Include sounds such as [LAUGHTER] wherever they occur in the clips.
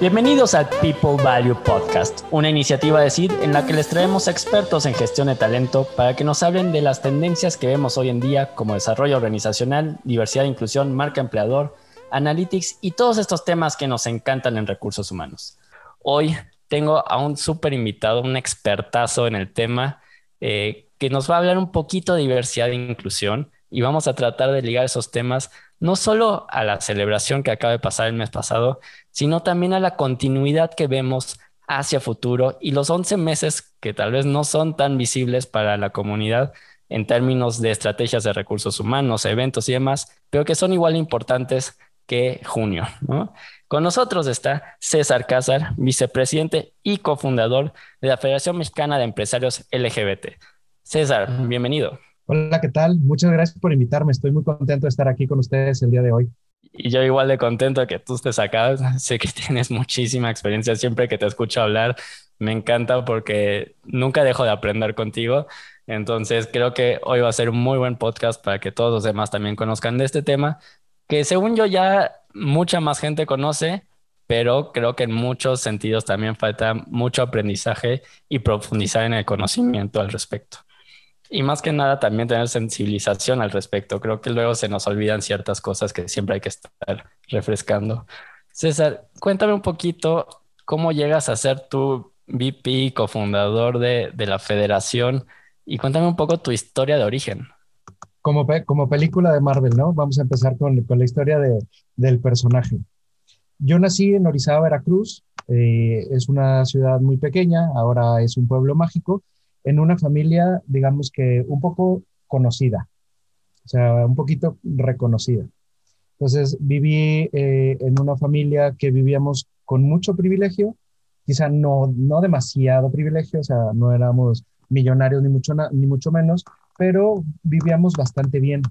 Bienvenidos al People Value Podcast, una iniciativa de CID en la que les traemos expertos en gestión de talento para que nos hablen de las tendencias que vemos hoy en día como desarrollo organizacional, diversidad e inclusión, marca empleador, analytics y todos estos temas que nos encantan en recursos humanos. Hoy tengo a un súper invitado, un expertazo en el tema, eh, que nos va a hablar un poquito de diversidad e inclusión y vamos a tratar de ligar esos temas no solo a la celebración que acaba de pasar el mes pasado, sino también a la continuidad que vemos hacia futuro y los 11 meses que tal vez no son tan visibles para la comunidad en términos de estrategias de recursos humanos, eventos y demás, pero que son igual importantes que junio. Con nosotros está César Cázar, vicepresidente y cofundador de la Federación Mexicana de Empresarios LGBT. César, bienvenido. Hola, ¿qué tal? Muchas gracias por invitarme. Estoy muy contento de estar aquí con ustedes el día de hoy. Y yo igual de contento que tú estés acá. [LAUGHS] Sé que tienes muchísima experiencia. Siempre que te escucho hablar, me encanta porque nunca dejo de aprender contigo. Entonces creo que hoy va a ser un muy buen podcast para que todos los demás también conozcan de este tema, que según yo ya mucha más gente conoce, pero creo que en muchos sentidos también falta mucho aprendizaje y profundizar en el conocimiento al respecto. Y más que nada también tener sensibilización al respecto. Creo que luego se nos olvidan ciertas cosas que siempre hay que estar refrescando. César, cuéntame un poquito cómo llegas a ser tu VP, cofundador de, de la federación, y cuéntame un poco tu historia de origen. Como, como película de Marvel, ¿no? Vamos a empezar con, con la historia de, del personaje. Yo nací en Orizaba, Veracruz. Eh, es una ciudad muy pequeña, ahora es un pueblo mágico en una familia, digamos que un poco conocida, o sea, un poquito reconocida. Entonces viví eh, en una familia que vivíamos con mucho privilegio, quizá no, no demasiado privilegio, o sea, no éramos millonarios ni mucho, ni mucho menos, pero vivíamos bastante bien.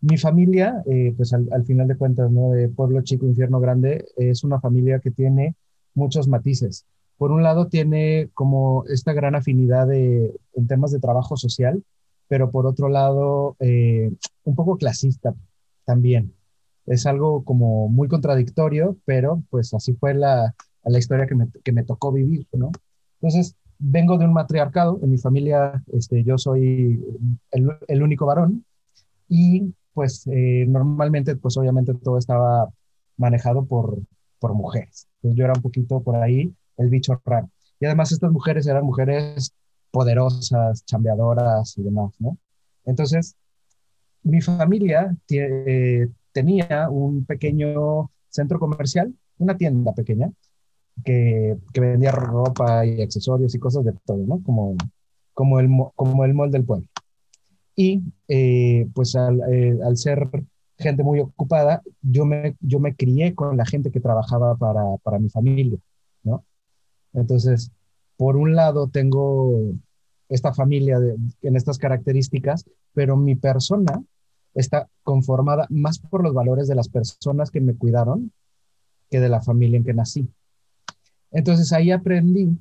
Mi familia, eh, pues al, al, final de cuentas, ¿no? De pueblo chico, infierno grande, es una familia que tiene muchos matices por un lado tiene como esta gran afinidad de, en temas de trabajo social, pero por otro lado eh, un poco clasista también. Es algo como muy contradictorio, pero pues así fue la, la historia que me, que me, tocó vivir, ¿no? Entonces, vengo de un matriarcado, en mi familia este, yo soy el, el único varón y pues eh, normalmente, pues obviamente todo estaba manejado por, por mujeres. Entonces yo era un poquito por ahí el bicho raro. Y además estas mujeres eran mujeres poderosas, chambeadoras y demás, ¿no? Entonces, mi familia eh, tenía un pequeño centro comercial, una tienda pequeña, que, que, vendía ropa y accesorios y cosas de todo, ¿no? Como, como, el, como el mall del pueblo. Y eh, pues al, eh, al, ser gente muy ocupada, yo me, yo me crié con la gente que trabajaba para, para mi familia. Entonces, por un lado tengo esta familia en estas características, pero mi persona está conformada más por los valores de las personas que me cuidaron que de la familia en que nací. Entonces ahí aprendí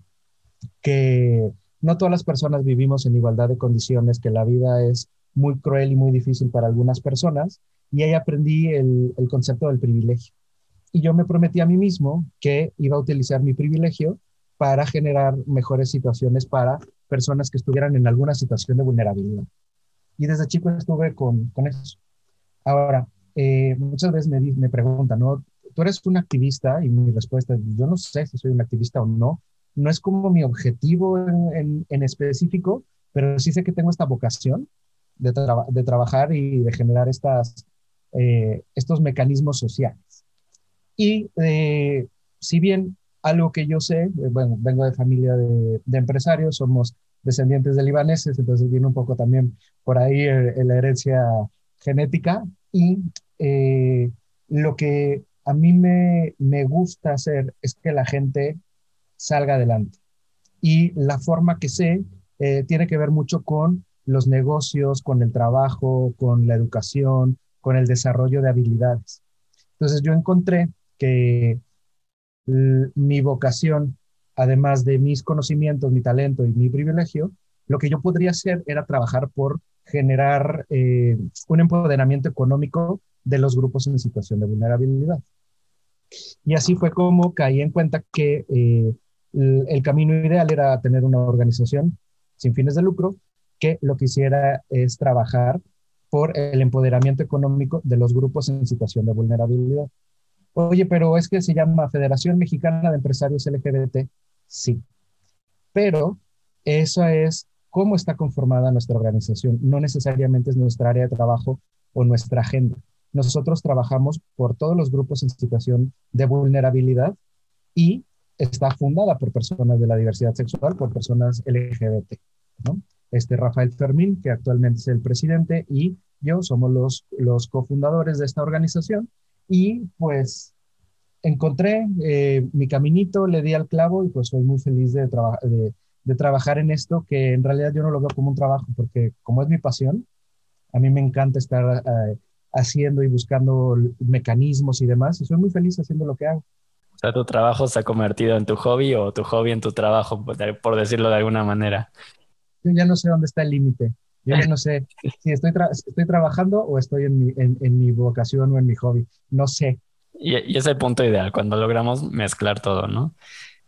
que no todas las personas vivimos en igualdad de condiciones, que la vida es muy cruel y muy difícil para algunas personas, y ahí aprendí el, el concepto del privilegio. Y yo me prometí a mí mismo que iba a utilizar mi privilegio para generar mejores situaciones para personas que estuvieran en alguna situación de vulnerabilidad. Y desde chico estuve con, con eso. Ahora, eh, muchas veces me, me preguntan, ¿no? ¿Tú eres un activista? Y mi respuesta es, yo no sé si soy un activista o no. No es como mi objetivo en, en, específico, pero sí sé que tengo esta vocación de, de trabajar y de generar estas, eh, estos mecanismos sociales. Y eh, si bien algo que yo sé, eh, bueno, vengo de familia de, empresarios, somos descendientes de libaneses, entonces viene un poco también por ahí eh, la herencia genética y eh, lo que a mí me, me gusta hacer es que la gente salga adelante. Y la forma que sé tiene que ver mucho con los negocios, con el trabajo, con la educación, con el desarrollo de habilidades. Entonces yo encontré que mi vocación, además de mis conocimientos, mi talento y mi privilegio, lo que yo podría hacer era trabajar por generar eh, un empoderamiento económico de los grupos en situación de vulnerabilidad. Y así fue como caí en cuenta que eh, el, camino ideal era tener una organización sin fines de lucro que lo que hiciera es trabajar por el empoderamiento económico de los grupos en situación de vulnerabilidad. Oye, pero es que se llama Federación Mexicana de Empresarios LGBT. Sí, pero eso es cómo está conformada nuestra organización. No necesariamente es nuestra área de trabajo o nuestra agenda. Nosotros trabajamos por todos los grupos en situación de vulnerabilidad y está fundada por personas de la diversidad sexual, por personas LGBT. Este Rafael Fermín, que actualmente es el presidente, y yo somos los, los cofundadores de esta organización. Y pues encontré eh, mi caminito, le di al clavo y pues soy muy feliz de, de, de trabajar en esto, que en realidad yo no lo veo como un trabajo, porque como es mi pasión, a mí me encanta estar eh, haciendo y buscando mecanismos y demás, y soy muy feliz haciendo lo que hago. O sea, tu trabajo se ha convertido en tu hobby o tu hobby en tu trabajo, por decirlo de alguna manera. Yo ya no sé dónde está el límite. Yo no sé si estoy, estoy trabajando o estoy en mi, en, en, mi vocación o en mi hobby. No sé. Y, y, es el punto ideal, cuando logramos mezclar todo, ¿no?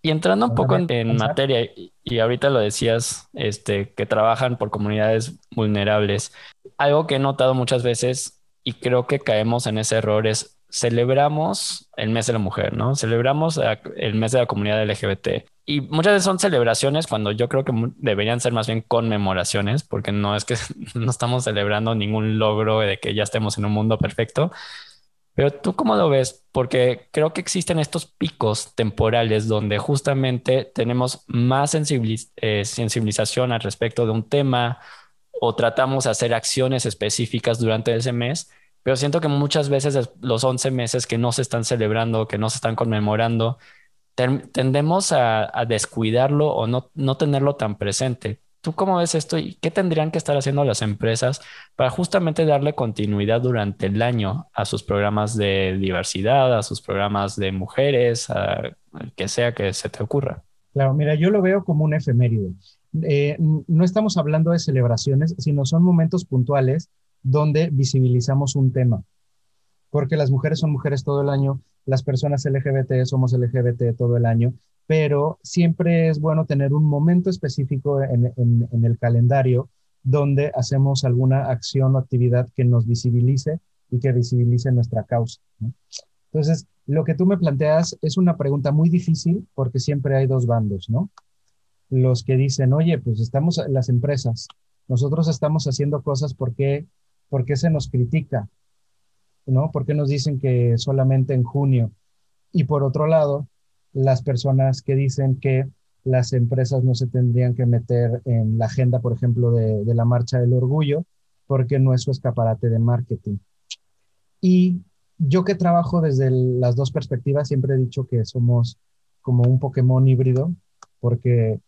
Y entrando un poco en, en materia, y ahorita lo decías, este, que trabajan por comunidades vulnerables. Algo que he notado muchas veces y creo que caemos en ese error es celebramos el mes de la mujer, ¿no? Celebramos el mes de la comunidad LGBT. Y muchas veces son celebraciones cuando yo creo que deberían ser más bien conmemoraciones, porque no es que [LAUGHS] no estamos celebrando ningún logro de que ya estemos en un mundo perfecto. Pero tú cómo lo ves? Porque creo que existen estos picos temporales donde justamente tenemos más eh, sensibilización al respecto de un tema o tratamos de hacer acciones específicas durante ese mes, pero siento que muchas veces los 11 meses que no se están celebrando, que no se están conmemorando, tendemos a, descuidarlo o no, no tenerlo tan presente. ¿Tú cómo ves esto y qué tendrían que estar haciendo las empresas para justamente darle continuidad durante el año a sus programas de diversidad, a sus programas de mujeres, a que sea que se te ocurra? Claro, mira, yo lo veo como un efemérido. Eh, no estamos hablando de celebraciones, sino son momentos puntuales donde visibilizamos un tema. Porque las mujeres son mujeres todo el año, las personas LGBT somos LGBT todo el año, pero siempre es bueno tener un momento específico en, el calendario donde hacemos alguna acción o actividad que nos visibilice y que visibilice nuestra causa. Entonces, lo que tú me planteas es una pregunta muy difícil porque siempre hay dos bandos, ¿no? los que dicen, oye, pues estamos las empresas, nosotros estamos haciendo cosas porque, porque se nos critica, ¿no? Porque nos dicen que solamente en junio. Y por otro lado, las personas que dicen que las empresas no se tendrían que meter en la agenda, por ejemplo, de, de la marcha del orgullo, porque no es su escaparate de marketing. Y yo que trabajo desde las dos perspectivas, siempre he dicho que somos como un Pokémon híbrido, porque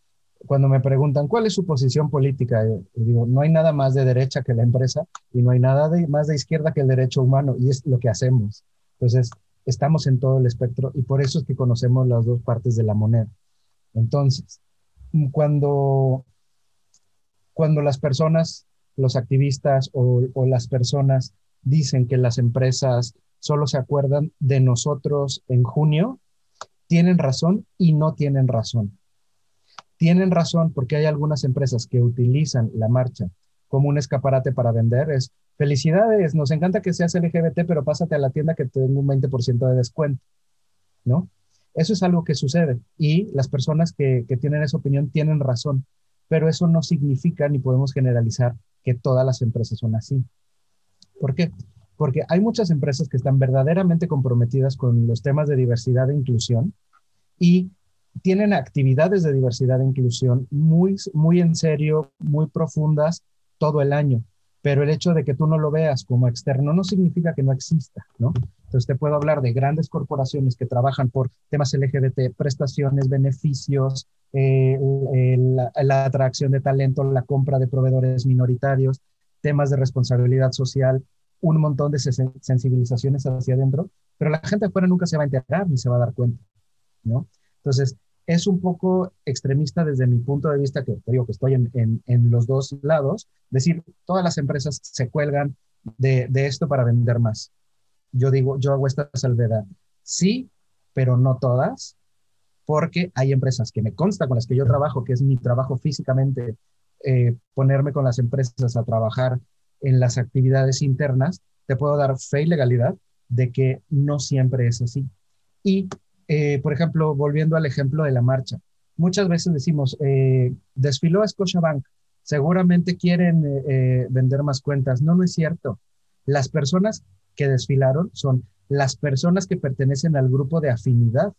cuando me preguntan cuál es su posición política, digo, no hay nada más de derecha que la empresa y no hay nada más de izquierda que el derecho humano y es lo que hacemos. Entonces, estamos en todo el espectro y por eso es que conocemos las dos partes de la moneda. Entonces, cuando, cuando las personas, los activistas o, o las personas dicen que las empresas solo se acuerdan de nosotros en junio, tienen razón y no tienen razón tienen razón porque hay algunas empresas que utilizan la marcha como un escaparate para vender. Es felicidades, nos encanta que seas LGBT, pero pásate a la tienda que te den un 20% de descuento, ¿no? Eso es algo que sucede y las personas que, que tienen esa opinión tienen razón, pero eso no significa ni podemos generalizar que todas las empresas son así. ¿Por qué? Porque hay muchas empresas que están verdaderamente comprometidas con los temas de diversidad e inclusión y tienen actividades de diversidad e inclusión muy, muy en serio, muy profundas todo el año. Pero el hecho de que tú no lo veas como externo no significa que no exista, ¿no? Entonces te puedo hablar de grandes corporaciones que trabajan por temas LGBT, prestaciones, beneficios, eh, la, la atracción de talento, la compra de proveedores minoritarios, temas de responsabilidad social, un montón de sensibilizaciones hacia adentro, pero la gente afuera nunca se va a enterar ni se va a dar cuenta, ¿no? Entonces, es un poco extremista desde mi punto de vista, que digo que estoy en, en, los dos lados, decir, todas las empresas se cuelgan de, de, esto para vender más. Yo digo, yo hago esta salvedad. Sí, pero no todas, porque hay empresas que me consta con las que yo trabajo, que es mi trabajo físicamente, eh, ponerme con las empresas a trabajar en las actividades internas, te puedo dar fe y legalidad de que no siempre es así. Y, eh, por ejemplo, volviendo al ejemplo de la marcha, muchas veces decimos, eh, desfiló a Scotiabank, seguramente quieren vender más cuentas. No, no es cierto. Las personas que desfilaron son las personas que pertenecen al grupo de afinidad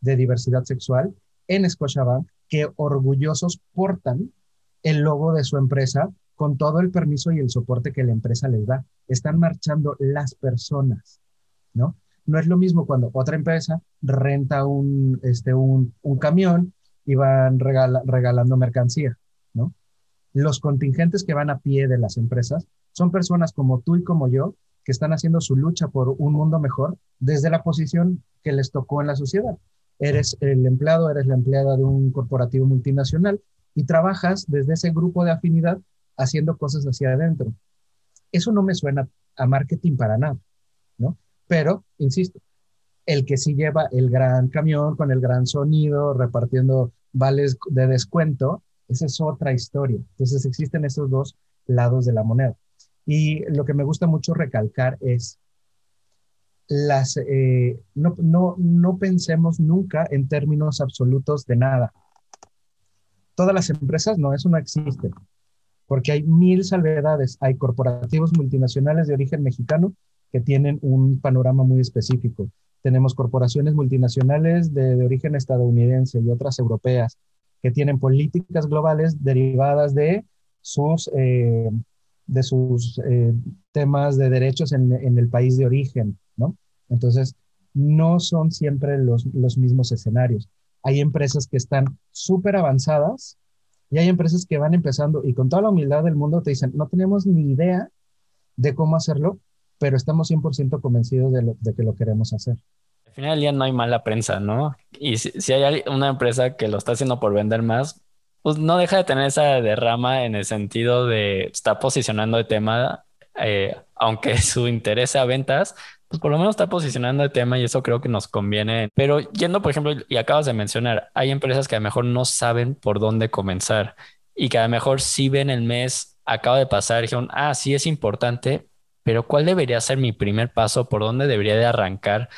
de diversidad sexual en Scotiabank que orgullosos portan el logo de su empresa con todo el permiso y el soporte que la empresa les da. Están marchando las personas, ¿no? No es lo mismo cuando otra empresa renta un, este, un, camión y van regalando mercancía, ¿no? Los contingentes que van a pie de las empresas son personas como tú y como yo que están haciendo su lucha por un mundo mejor desde la posición que les tocó en la sociedad. Eres el empleado, eres la empleada de un corporativo multinacional y trabajas desde ese grupo de afinidad haciendo cosas hacia adentro. Eso no me suena a marketing para nada, ¿no? Pero, insisto, el que sí lleva el gran camión con el gran sonido, repartiendo vales de descuento, esa es otra historia. Entonces existen esos dos lados de la moneda. Y lo que me gusta mucho recalcar es, las, eh, no, no, no pensemos nunca en términos absolutos de nada. Todas las empresas, no, eso no existe, porque hay mil salvedades. Hay corporativos multinacionales de origen mexicano que tienen un panorama muy específico. Tenemos corporaciones multinacionales de, origen estadounidense y otras europeas que tienen políticas globales derivadas de sus eh, de sus eh, temas de derechos en, el país de origen, ¿no? Entonces, no son siempre los, los mismos escenarios. Hay empresas que están súper avanzadas y hay empresas que van empezando y con toda la humildad del mundo te dicen, no tenemos ni idea de cómo hacerlo, pero estamos 100% convencidos de, de, que lo queremos hacer. Al final del día no hay mala prensa, ¿no? Y si, si hay una empresa que lo está haciendo por vender más, pues no deja de tener esa derrama en el sentido de estar posicionando el tema, eh, aunque [LAUGHS] su interés sea ventas, pues por lo menos está posicionando el tema y eso creo que nos conviene. Pero yendo, por ejemplo, y acabas de mencionar, hay empresas que a lo mejor no saben por dónde comenzar y que a lo mejor sí ven el mes, acaba de pasar, dijeron, ah, sí es importante, pero ¿cuál debería ser mi primer paso? ¿Por dónde debería de arrancar?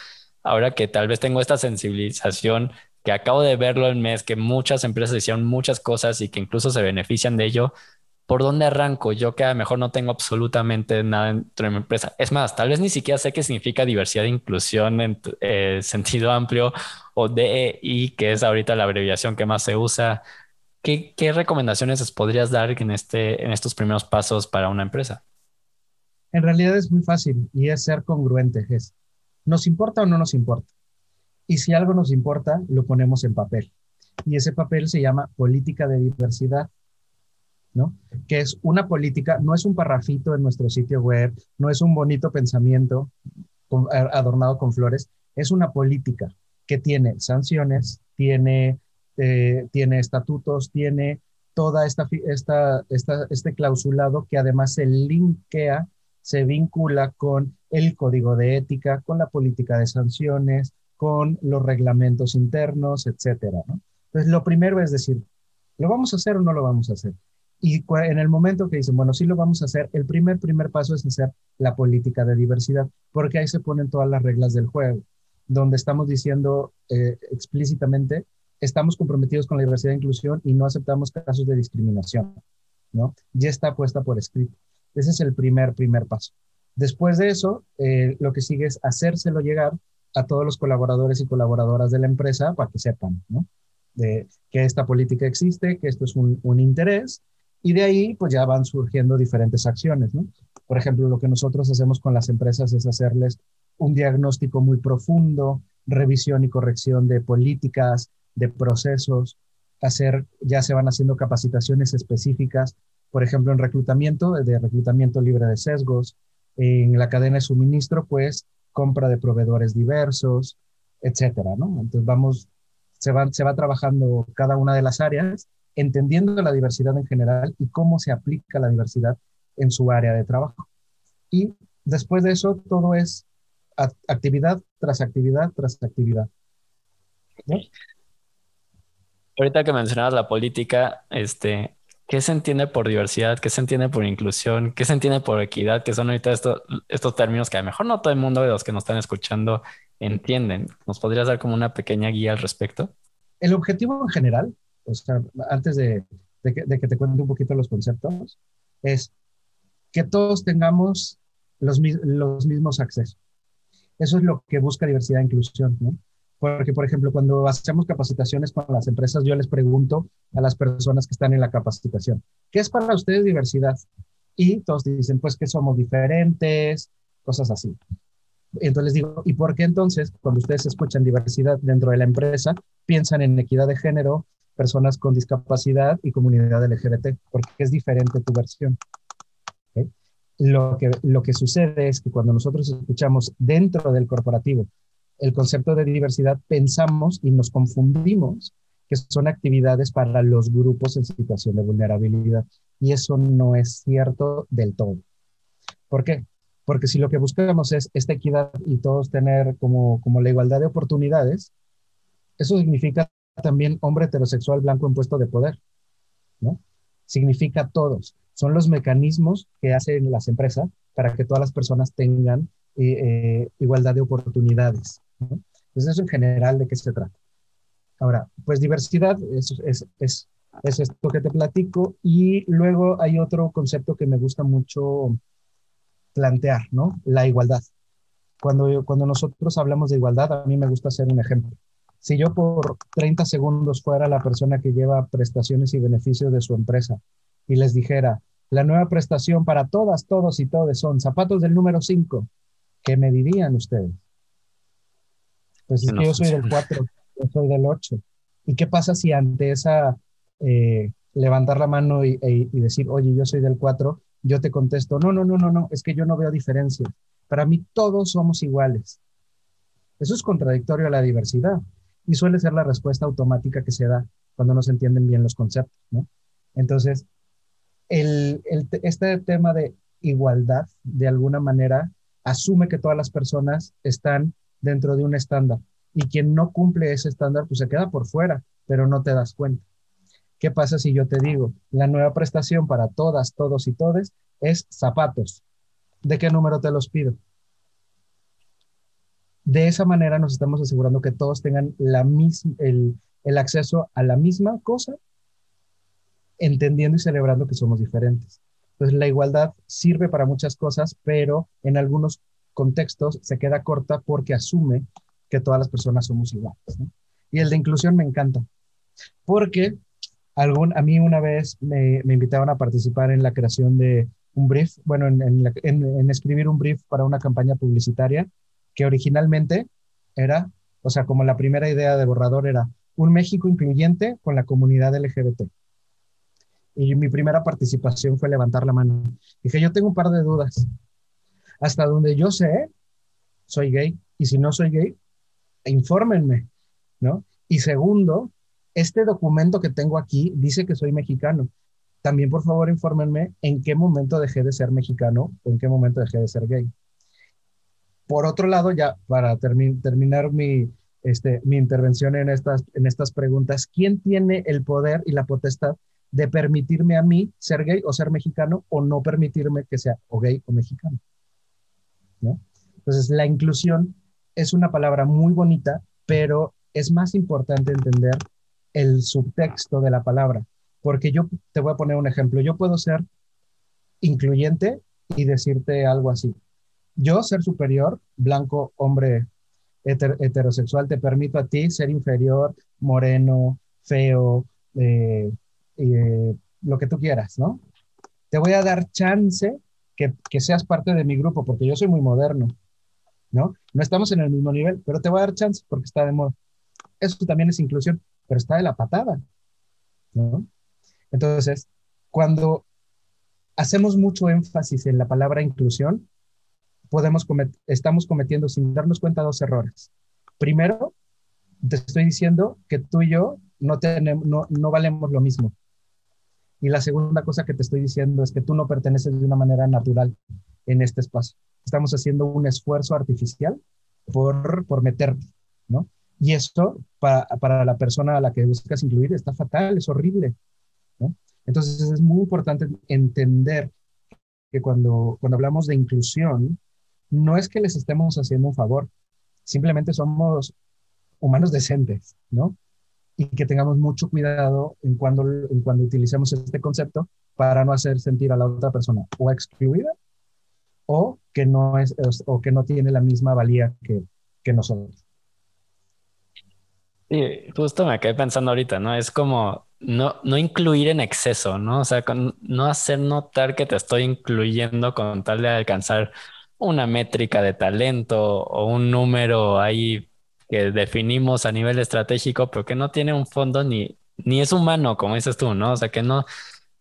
Ahora que tal vez tengo esta sensibilización que acabo de verlo el mes, que muchas empresas hicieron muchas cosas y que incluso se benefician de ello, ¿por dónde arranco? Yo que a lo mejor no tengo absolutamente nada dentro de mi empresa. Es más, tal vez ni siquiera sé qué significa diversidad e inclusión en eh, [LAUGHS] sentido amplio o DEI, que es ahorita la abreviación que más se usa. ¿Qué, recomendaciones podrías dar en, este, en estos primeros pasos para una empresa? En realidad es muy fácil y es ser congruente. Es, ¿Nos importa o no nos importa? Y si algo nos importa, lo ponemos en papel. Y ese papel se llama política de diversidad, ¿no? Que es una política, no es un parrafito en nuestro sitio web, no es un bonito pensamiento adornado con flores, es una política que tiene sanciones, tiene, eh, tiene estatutos, tiene toda esta, esta, esta, este clausulado que además se linkea, se vincula con el código de ética, con la política de sanciones, con los reglamentos internos, etcétera, ¿no? Entonces, lo primero es decir, ¿lo vamos a hacer o no lo vamos a hacer? Y en el momento que dicen, bueno, sí lo vamos a hacer, el primer, primer paso es hacer la política de diversidad, porque ahí se ponen todas las reglas del juego, donde estamos diciendo eh, explícitamente, estamos comprometidos con la diversidad e inclusión y no aceptamos casos de discriminación, ¿no? Ya está puesta por escrito. Ese es el primer, primer paso. Después de eso, eh, lo que sigue es hacérselo llegar a todos los colaboradores y colaboradoras de la empresa para que sepan de que esta política existe, que esto es un, interés, y de ahí pues ya van surgiendo diferentes acciones. Por ejemplo, lo que nosotros hacemos con las empresas es hacerles un diagnóstico muy profundo, revisión y corrección de políticas, de procesos, hacer, ya se van haciendo capacitaciones específicas, por ejemplo, en reclutamiento, de reclutamiento libre de sesgos, en la cadena de suministro, pues compra de proveedores diversos, etcétera, ¿no? Entonces vamos, se va, se va trabajando cada una de las áreas, entendiendo la diversidad en general y cómo se aplica la diversidad en su área de trabajo. Y después de eso, todo es actividad tras actividad tras actividad. Ahorita que mencionabas la política, este, ¿qué se entiende por diversidad? ¿Qué se entiende por inclusión? ¿Qué se entiende por equidad? Que son ahorita estos, términos que a lo mejor no todo el mundo de los que nos están escuchando entienden. ¿Nos podrías dar como una pequeña guía al respecto? El objetivo en general, o sea, antes de, de, que, de que, te cuente un poquito los conceptos, es que todos tengamos los, los mismos accesos. Eso es lo que busca diversidad e inclusión, ¿no? Porque, por ejemplo, cuando hacemos capacitaciones con las empresas, yo les pregunto a las personas que están en la capacitación, ¿qué es para ustedes diversidad? Y todos dicen, pues que somos diferentes, cosas así. Entonces les digo, ¿y por qué entonces, cuando ustedes escuchan diversidad dentro de la empresa, piensan en equidad de género, personas con discapacidad y comunidad LGBT? Porque es diferente tu versión. Lo, que, lo que sucede es que cuando nosotros escuchamos dentro del corporativo el concepto de diversidad, pensamos y nos confundimos que son actividades para los grupos en situación de vulnerabilidad. Y eso no es cierto del todo. ¿Por qué? Porque si lo que buscamos es esta equidad y todos tener como, como la igualdad de oportunidades, eso significa también hombre heterosexual blanco en puesto de poder, ¿no? Significa todos. Son los mecanismos que hacen las empresas para que todas las personas tengan eh, eh igualdad de oportunidades. Entonces, eso en general, ¿de qué se trata? Ahora, pues diversidad es, es, es, es, esto que te platico y luego hay otro concepto que me gusta mucho plantear, ¿no? La igualdad. Cuando, cuando nosotros hablamos de igualdad, a mí me gusta hacer un ejemplo. Si yo por 30 segundos fuera la persona que lleva prestaciones y beneficios de su empresa y les dijera, la nueva prestación para todas, todos y todes son zapatos del número 5, ¿qué me dirían ustedes? Pues es que yo soy del 4, yo soy del 8. ¿Y qué pasa si ante esa eh, levantar la mano y, e, y, decir, oye, yo soy del 4, yo te contesto, no, no, no, no, no, es que yo no veo diferencia. Para mí todos somos iguales. Eso es contradictorio a la diversidad y suele ser la respuesta automática que se da cuando no se entienden bien los conceptos, ¿no? Entonces, el, el, este tema de igualdad, de alguna manera, asume que todas las personas están dentro de un estándar. Y quien no cumple ese estándar, pues se queda por fuera, pero no te das cuenta. ¿Qué pasa si yo te digo, la nueva prestación para todas, todos y todes es zapatos? ¿De qué número te los pido? De esa manera nos estamos asegurando que todos tengan la misma, el, el acceso a la misma cosa, entendiendo y celebrando que somos diferentes. Entonces, la igualdad sirve para muchas cosas, pero en algunos contextos se queda corta porque asume que todas las personas somos iguales. Y el de inclusión me encanta, porque algún, a mí una vez me, me invitaron a participar en la creación de un brief, bueno, en, en, en, escribir un brief para una campaña publicitaria que originalmente era, o sea, como la primera idea de borrador era un México incluyente con la comunidad LGBT. Y mi primera participación fue levantar la mano. Dije, yo tengo un par de dudas. Hasta donde yo sé, soy gay. Y si no soy gay, infórmenme, ¿no? Y segundo, este documento que tengo aquí dice que soy mexicano. También, por favor, infórmenme en qué momento dejé de ser mexicano o en qué momento dejé de ser gay. Por otro lado, ya para terminar mi, este, mi intervención en estas, en estas preguntas, ¿quién tiene el poder y la potestad de permitirme a mí ser gay o ser mexicano o no permitirme que sea o gay o mexicano? Entonces, la inclusión es una palabra muy bonita, pero es más importante entender el subtexto de la palabra, porque yo te voy a poner un ejemplo. Yo puedo ser incluyente y decirte algo así. Yo, ser superior, blanco, hombre heterosexual, te permito a ti ser inferior, moreno, feo, eh, eh, lo que tú quieras, ¿no? Te voy a dar chance que, seas parte de mi grupo, porque yo soy muy moderno, ¿no? No estamos en el mismo nivel, pero te voy a dar chance porque está de moda. Eso también es inclusión, pero está de la patada, ¿no? Entonces, cuando hacemos mucho énfasis en la palabra inclusión, podemos estamos cometiendo sin darnos cuenta dos errores. Primero, te estoy diciendo que tú y yo no, tenemos, no, no valemos lo mismo. Y la segunda cosa que te estoy diciendo es que tú no perteneces de una manera natural en este espacio. Estamos haciendo un esfuerzo artificial por, por meterte, ¿no? Y esto, para, para la persona a la que buscas incluir, está fatal, es horrible. ¿no? Entonces, es muy importante entender que cuando, cuando hablamos de inclusión, no es que les estemos haciendo un favor, simplemente somos humanos decentes, ¿no? Y que tengamos mucho cuidado en cuando, en cuando utilicemos este concepto para no hacer sentir a la otra persona o excluida o que no, es, o que no tiene la misma valía que, que nosotros. Sí, justo me quedé pensando ahorita, ¿no? Es como no, no incluir en exceso, ¿no? O sea, no hacer notar que te estoy incluyendo con tal de alcanzar una métrica de talento o un número ahí que definimos a nivel estratégico, pero que no tiene un fondo ni, ni es humano, como dices tú, ¿no? O sea, que no,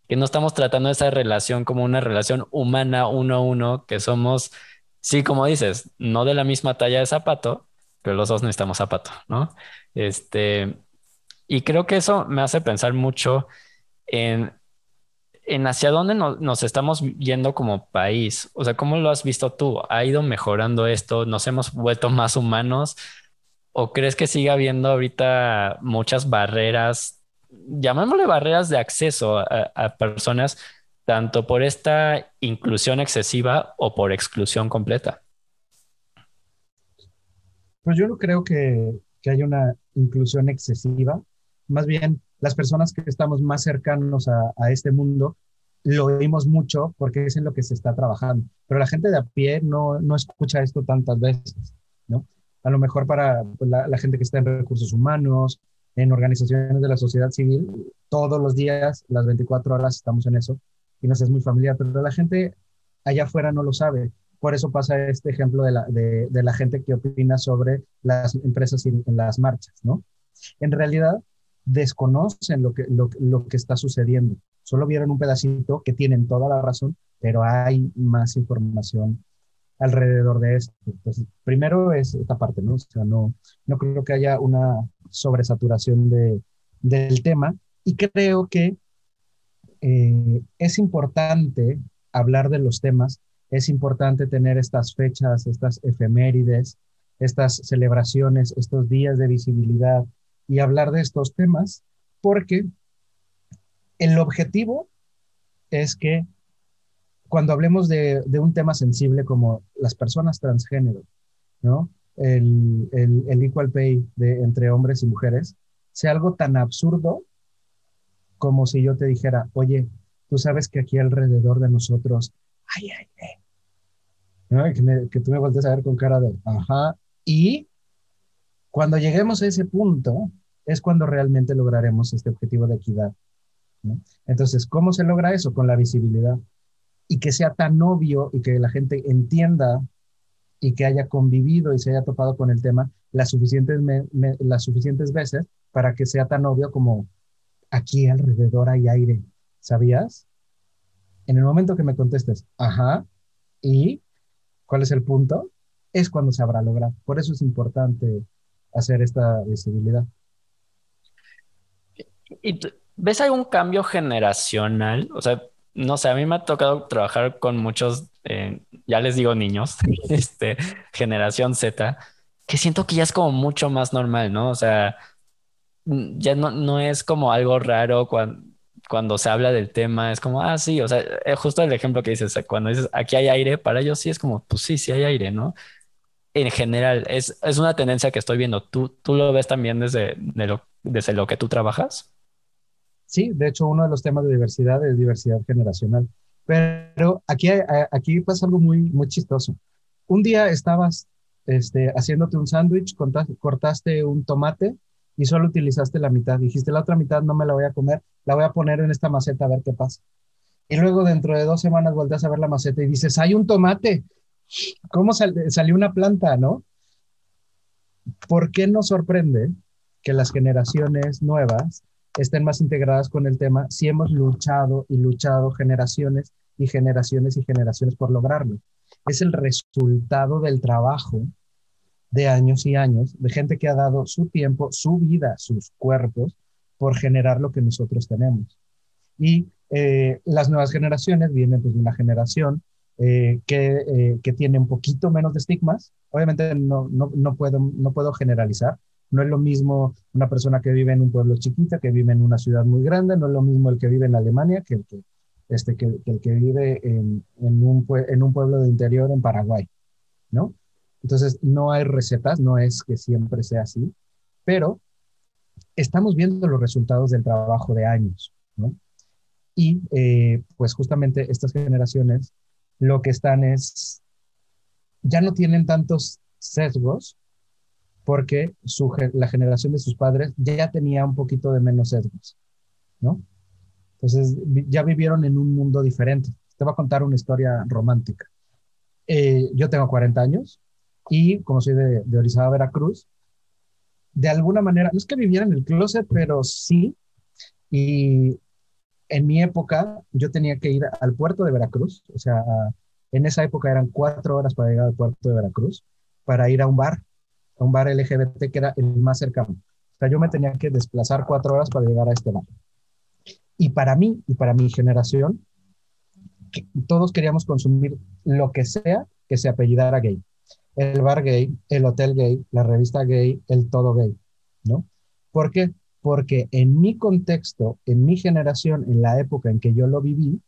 que no estamos tratando esa relación como una relación humana uno a uno, que somos, sí, como dices, no de la misma talla de zapato, pero los dos necesitamos zapato, ¿no? Este, y creo que eso me hace pensar mucho en, en hacia dónde nos estamos yendo como país. O sea, ¿cómo lo has visto tú? ¿Ha ido mejorando esto? ¿Nos hemos vuelto más humanos? ¿O crees que sigue habiendo ahorita muchas barreras, llamémosle barreras de acceso a, personas, tanto por esta inclusión excesiva o por exclusión completa? Pues yo no creo que, que haya una inclusión excesiva. Más bien, las personas que estamos más cercanos a, a, este mundo lo oímos mucho porque es en lo que se está trabajando. Pero la gente de a pie no, no escucha esto tantas veces, ¿no? A lo mejor para pues, la, gente que está en recursos humanos, en organizaciones de la sociedad civil, todos los días, las 24 horas estamos en eso y nos es muy familiar, pero la gente allá afuera no lo sabe. Por eso pasa este ejemplo de la, de, la gente que opina sobre las empresas en, las marchas, ¿no? En realidad desconocen lo que, lo, lo que está sucediendo. Solo vieron un pedacito que tienen toda la razón, pero hay más información alrededor de esto. Primero es esta parte, ¿no? O sea, no, no creo que haya una sobresaturación de, del tema y creo que eh, es importante hablar de los temas, es importante tener estas fechas, estas efemérides, estas celebraciones, estos días de visibilidad y hablar de estos temas, porque el objetivo es que cuando hablemos de, un tema sensible como las personas transgénero, ¿no? El, el, equal pay de, entre hombres y mujeres, sea algo tan absurdo como si yo te dijera, oye, tú sabes que aquí alrededor de nosotros hay aire. ¿No? Que, que, tú me voltees a ver con cara de, ajá, y cuando lleguemos a ese punto es cuando realmente lograremos este objetivo de equidad. ¿no? Entonces, ¿cómo se logra eso? Con la visibilidad y que sea tan obvio y que la gente entienda y que haya convivido y se haya topado con el tema las suficientes, las suficientes veces para que sea tan obvio como aquí alrededor hay aire. ¿Sabías? En el momento que me contestes, ajá, ¿y cuál es el punto? Es cuando se habrá logrado. Por eso es importante hacer esta visibilidad. ¿Y ves algún cambio generacional? O sea, no sé, a mí me ha tocado trabajar con muchos, eh, ya les digo niños, [LAUGHS] este, generación Z, que siento que ya es como mucho más normal, ¿no? O sea, mm, ya no, no es como algo raro cuando, cuando se habla del tema, es como, ah, sí, o sea, eh, justo el ejemplo que dices, cuando dices, aquí hay aire, para ellos sí es como, pues sí, sí hay aire, ¿no? En general, es, es una tendencia que estoy viendo. ¿Tú, tú lo ves también desde, lo, desde lo que tú trabajas? Sí, de hecho, uno de los temas de diversidad es diversidad generacional. Pero aquí, aquí pasa algo muy, muy chistoso. Un día estabas este, haciéndote un sándwich, cortaste un tomate y solo utilizaste la mitad. Dijiste, la otra mitad no me la voy a comer, la voy a poner en esta maceta a ver qué pasa. Y luego dentro de dos semanas volteas a ver la maceta y dices, hay un tomate. ¿Cómo salió una planta, no? ¿Por qué nos sorprende que las generaciones nuevas estén más integradas con el tema si hemos luchado y luchado generaciones y generaciones y generaciones por lograrlo. Es el resultado del trabajo de años y años de gente que ha dado su tiempo, su vida, sus cuerpos por generar lo que nosotros tenemos. Y eh, las nuevas generaciones vienen pues, de una generación eh, que, eh, que, tiene un poquito menos de estigmas. Obviamente no, no, no, puedo, no puedo generalizar, No es lo mismo una persona que vive en un pueblo chiquita, que vive en una ciudad muy grande, no es lo mismo el que vive en Alemania que el que, este, que, el que vive en, un, en un pueblo de interior en Paraguay, ¿no? Entonces, no hay recetas, no es que siempre sea así, pero estamos viendo los resultados del trabajo de años, ¿no? Y eh, pues justamente estas generaciones lo que están es, ya no tienen tantos sesgos porque su, la generación de sus padres ya tenía un poquito de menos sesgos, ¿no? Entonces ya vivieron en un mundo diferente. Te voy a contar una historia romántica. Eh, yo tengo 40 años y como soy de, Orizaba, Veracruz, de alguna manera, no es que viviera en el closet, pero sí. Y en mi época yo tenía que ir al puerto de Veracruz, o sea, en esa época eran cuatro horas para llegar al puerto de Veracruz, para ir a un bar, a un bar LGBT que era el más cercano. O sea, yo me tenía que desplazar cuatro horas para llegar a este bar. Y para mí y para mi generación, todos queríamos consumir lo que sea que se apellidara gay el bar gay, el hotel gay, la revista gay, el todo gay, ¿no? ¿Por qué? Porque en mi contexto, en mi generación, en la época en que yo lo viví,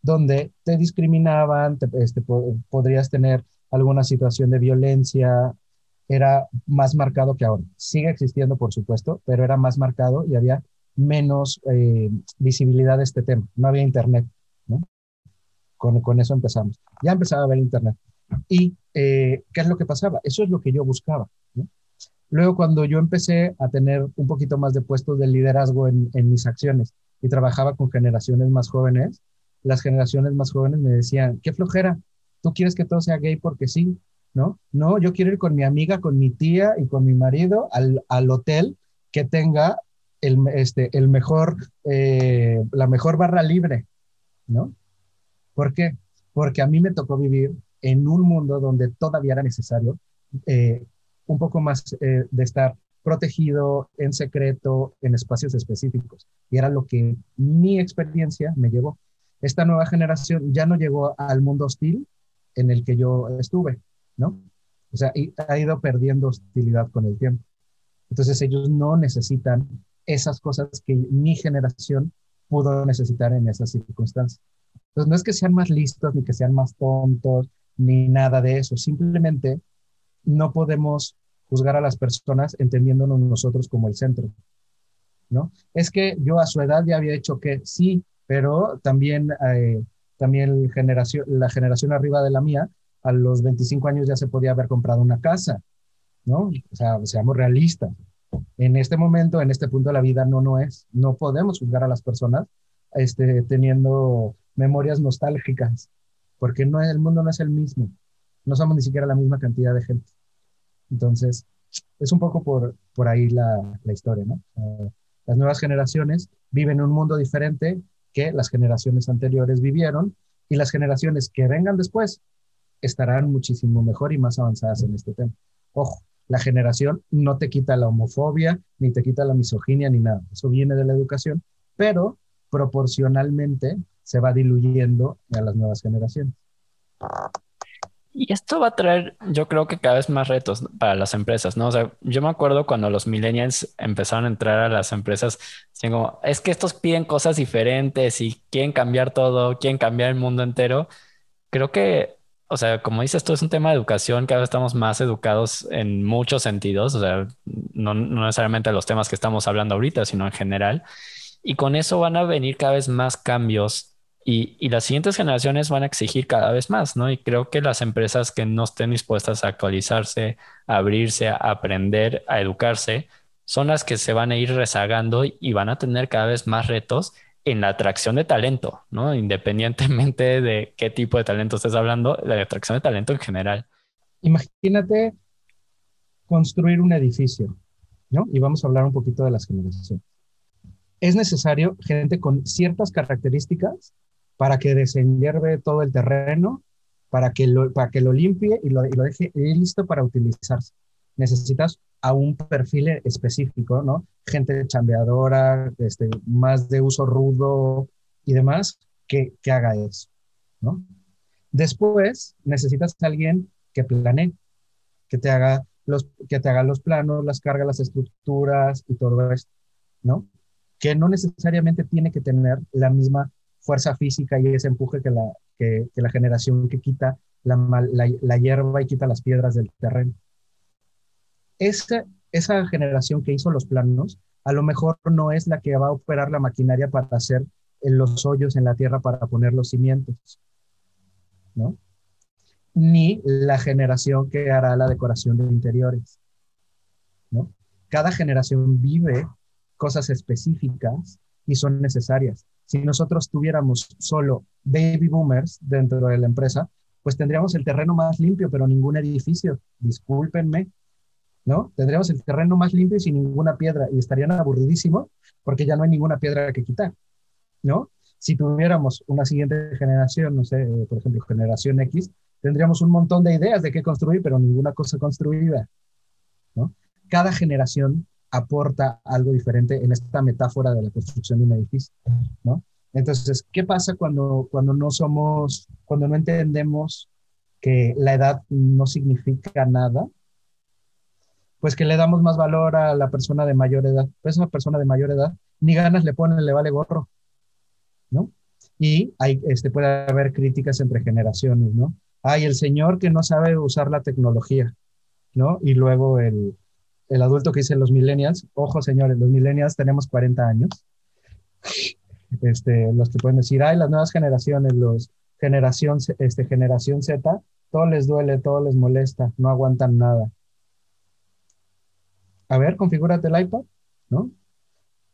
donde te discriminaban, este, podrías tener alguna situación de violencia, era más marcado que ahora. Sigue existiendo, por supuesto, pero era más marcado y había menos eh, visibilidad de este tema. No había internet, ¿no? Con, con eso empezamos. Ya empezaba a haber internet. ¿Y eh, qué es lo que pasaba? Eso es lo que yo buscaba. Luego, cuando yo empecé a tener un poquito más de puestos de liderazgo en, mis acciones y trabajaba con generaciones más jóvenes, las generaciones más jóvenes me decían, qué flojera, tú quieres que todo sea gay porque sí, ¿no? No, yo quiero ir con mi amiga, con mi tía y con mi marido al, al hotel que tenga el, este, el mejor, eh, la mejor barra libre, ¿no? ¿Por qué? Porque a mí me tocó vivir en un mundo donde todavía era necesario eh, un poco más eh, de estar protegido, en secreto, en espacios específicos. Y era lo que mi experiencia me llevó. Esta nueva generación ya no llegó al mundo hostil en el que yo estuve, ¿no? O sea, ha ido perdiendo hostilidad con el tiempo. Entonces ellos no necesitan esas cosas que mi generación pudo necesitar en esas circunstancias. Entonces no es que sean más listos ni que sean más tontos ni nada de eso. Simplemente no podemos juzgar a las personas entendiéndonos nosotros como el centro, ¿no? Es que yo a su edad ya había hecho que sí, pero también, eh, también generación, la generación arriba de la mía, a los 25 años ya se podía haber comprado una casa, ¿no? O sea, seamos realistas. En este momento, en este punto de la vida, no, no es. No podemos juzgar a las personas este, teniendo memorias nostálgicas, porque no, el mundo no es el mismo, no somos ni siquiera la misma cantidad de gente. Entonces, es un poco por, por ahí la, la historia, ¿no? las nuevas generaciones viven un mundo diferente que las generaciones anteriores vivieron y las generaciones que vengan después estarán muchísimo mejor y más avanzadas en este tema. Ojo, la generación no te quita la homofobia, ni te quita la misoginia, ni nada. Eso viene de la educación, pero proporcionalmente se va diluyendo a las nuevas generaciones. Y esto va a traer, yo creo que cada vez más retos para las empresas, ¿no? O sea, yo me acuerdo cuando los millennials empezaron a entrar a las empresas, como, es que estos piden cosas diferentes y quieren cambiar todo, quieren cambiar el mundo entero. Creo que, o sea, como dices, esto es un tema de educación, cada vez estamos más educados en muchos sentidos, o sea, no, no necesariamente los temas que estamos hablando ahorita, sino en general. Y con eso van a venir cada vez más cambios y, las siguientes generaciones van a exigir cada vez más, ¿no? Y creo que las empresas que no estén dispuestas a actualizarse, a abrirse, a aprender, a educarse, son las que se van a ir rezagando y van a tener cada vez más retos en la atracción de talento, ¿no? Independientemente [LAUGHS] de qué tipo de talento estés hablando, la atracción de talento en general. Imagínate construir un edificio, ¿no? Y vamos a hablar un poquito de las generaciones. Es necesario gente con ciertas características para que desenhierve todo el terreno, para que lo, para que lo limpie y lo, y lo deje listo para utilizarse. Necesitas a un perfil específico, ¿no? Gente chambeadora, este, más de uso rudo y demás, que, que haga eso, ¿no? Después necesitas a alguien que planee, que te haga los, que te haga los planos, las cargas, las estructuras y todo esto, ¿no? Que no necesariamente tiene que tener la misma fuerza física y ese empuje que la, que, la generación que quita la, la, hierba y quita las piedras del terreno. Esa, esa generación que hizo los planos, a lo mejor no es la que va a operar la maquinaria para hacer los hoyos en la tierra para poner los cimientos, ¿no? Ni la generación que hará la decoración de interiores, ¿no? Cada generación vive cosas específicas y son necesarias. Si nosotros tuviéramos solo baby boomers dentro de la empresa, pues tendríamos el terreno más limpio, pero ningún edificio. Discúlpenme, ¿no? Tendríamos el terreno más limpio y sin ninguna piedra y estarían aburridísimos porque ya no hay ninguna piedra que quitar, ¿no? Si tuviéramos una siguiente generación, no sé, por ejemplo, generación X, tendríamos un montón de ideas de qué construir, pero ninguna cosa construida, ¿no? Cada generación aporta algo diferente en esta metáfora de la construcción de un edificio, ¿no? Entonces, ¿qué pasa cuando, cuando no somos, cuando no entendemos que la edad no significa nada? Pues que le damos más valor a la persona de mayor edad. Pues una persona de mayor edad, ni ganas le ponen, le vale gorro, ¿no? Y hay, este, puede haber críticas entre generaciones, ¿no? Hay el señor que no sabe usar la tecnología, ¿no? Y luego el, el adulto que dice los millennials, ojo señores, los millennials tenemos 40 años, [LAUGHS] este, los que pueden decir, ay, las nuevas generaciones, los generación, este, generación Z, todo les duele, todo les molesta, no aguantan nada. A ver, configúrate el iPad, ¿no?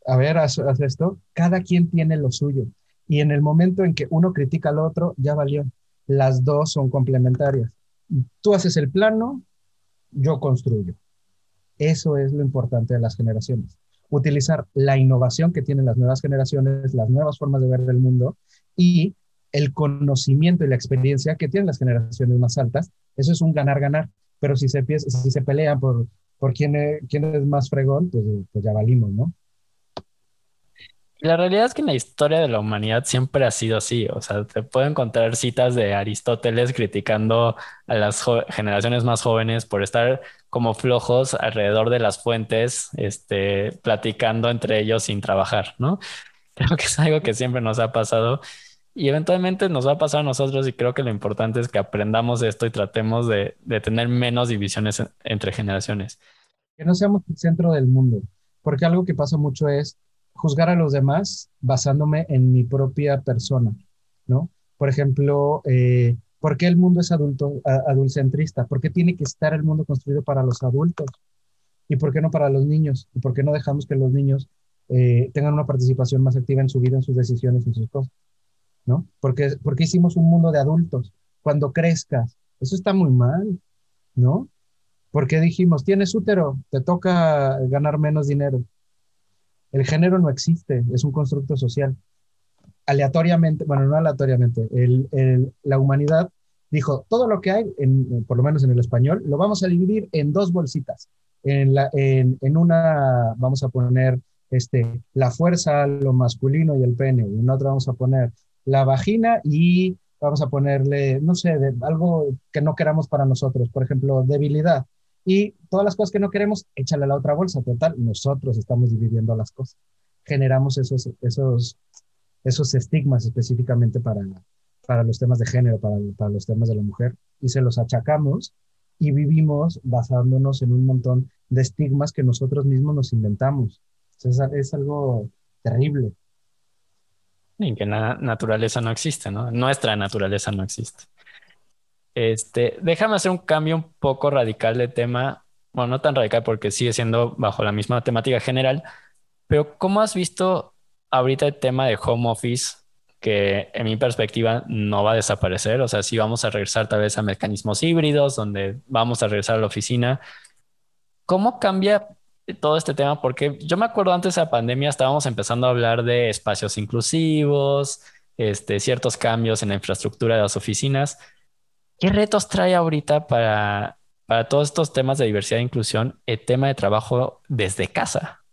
A ver, haz, esto. Cada quien tiene lo suyo. Y en el momento en que uno critica al otro, ya valió. Las dos son complementarias. Tú haces el plano, yo construyo. Eso es lo importante de las generaciones. Utilizar la innovación que tienen las nuevas generaciones, las nuevas formas de ver el mundo y el conocimiento y la experiencia que tienen las generaciones más altas. Eso es un ganar-ganar. Pero si se pelean por, por quién, es, quién es más fregón, pues, pues ya valimos, ¿no? La realidad es que en la historia de la humanidad siempre ha sido así. O sea, te puedo encontrar citas de Aristóteles criticando a las generaciones más jóvenes por estar como flojos alrededor de las fuentes, este, platicando entre ellos sin trabajar, ¿no? [LAUGHS] Creo que es algo que siempre nos ha pasado y eventualmente nos va a pasar a nosotros y creo que lo importante es que aprendamos esto y tratemos de, de tener menos divisiones entre generaciones. Que no seamos el centro del mundo, porque algo que pasa mucho es juzgar a los demás basándome en mi propia persona, ¿no? Por ejemplo, eh, ¿por qué el mundo es adulto, adulcentrista? ¿Por qué tiene que estar el mundo construido para los adultos? ¿Y por qué no para los niños? ¿Y por qué no dejamos que los niños eh, tengan una participación más activa en su vida, en sus decisiones, en sus cosas? ¿No? Porque, porque hicimos un mundo de adultos. Cuando crezcas, eso está muy mal, ¿no? Porque dijimos, tienes útero, te toca ganar menos dinero. El género no existe, es un constructo social. Aleatoriamente, bueno, no aleatoriamente, la humanidad dijo, todo lo que hay, por lo menos en el español, lo vamos a dividir en dos bolsitas. En, la, en, una vamos a poner este, la fuerza, lo masculino y el pene. En otra vamos a poner la vagina y vamos a ponerle, no sé, algo que no queramos para nosotros. Por ejemplo, debilidad y todas las cosas que no queremos, échale a la otra bolsa. Total, nosotros estamos dividiendo las cosas. Generamos esos, esos, esos estigmas específicamente para, para los temas de género, para, para los temas de la mujer, y se los achacamos y vivimos basándonos en un montón de estigmas que nosotros mismos nos inventamos. es, es algo terrible. En que la naturaleza no existe, ¿no? Nuestra naturaleza no existe. Este, déjame hacer un cambio un poco radical de tema. Bueno, no tan radical porque sigue siendo bajo la misma temática general, pero ¿cómo has visto ahorita el tema de home office que en mi perspectiva no va a desaparecer? O sea, si vamos a regresar tal vez a mecanismos híbridos donde vamos a regresar a la oficina. ¿Cómo cambia todo este tema? Porque yo me acuerdo antes de la pandemia estábamos empezando a hablar de espacios inclusivos, este, ciertos cambios en la infraestructura de las oficinas ¿Qué retos trae ahorita para, para todos estos temas de diversidad e inclusión el tema de trabajo desde casa?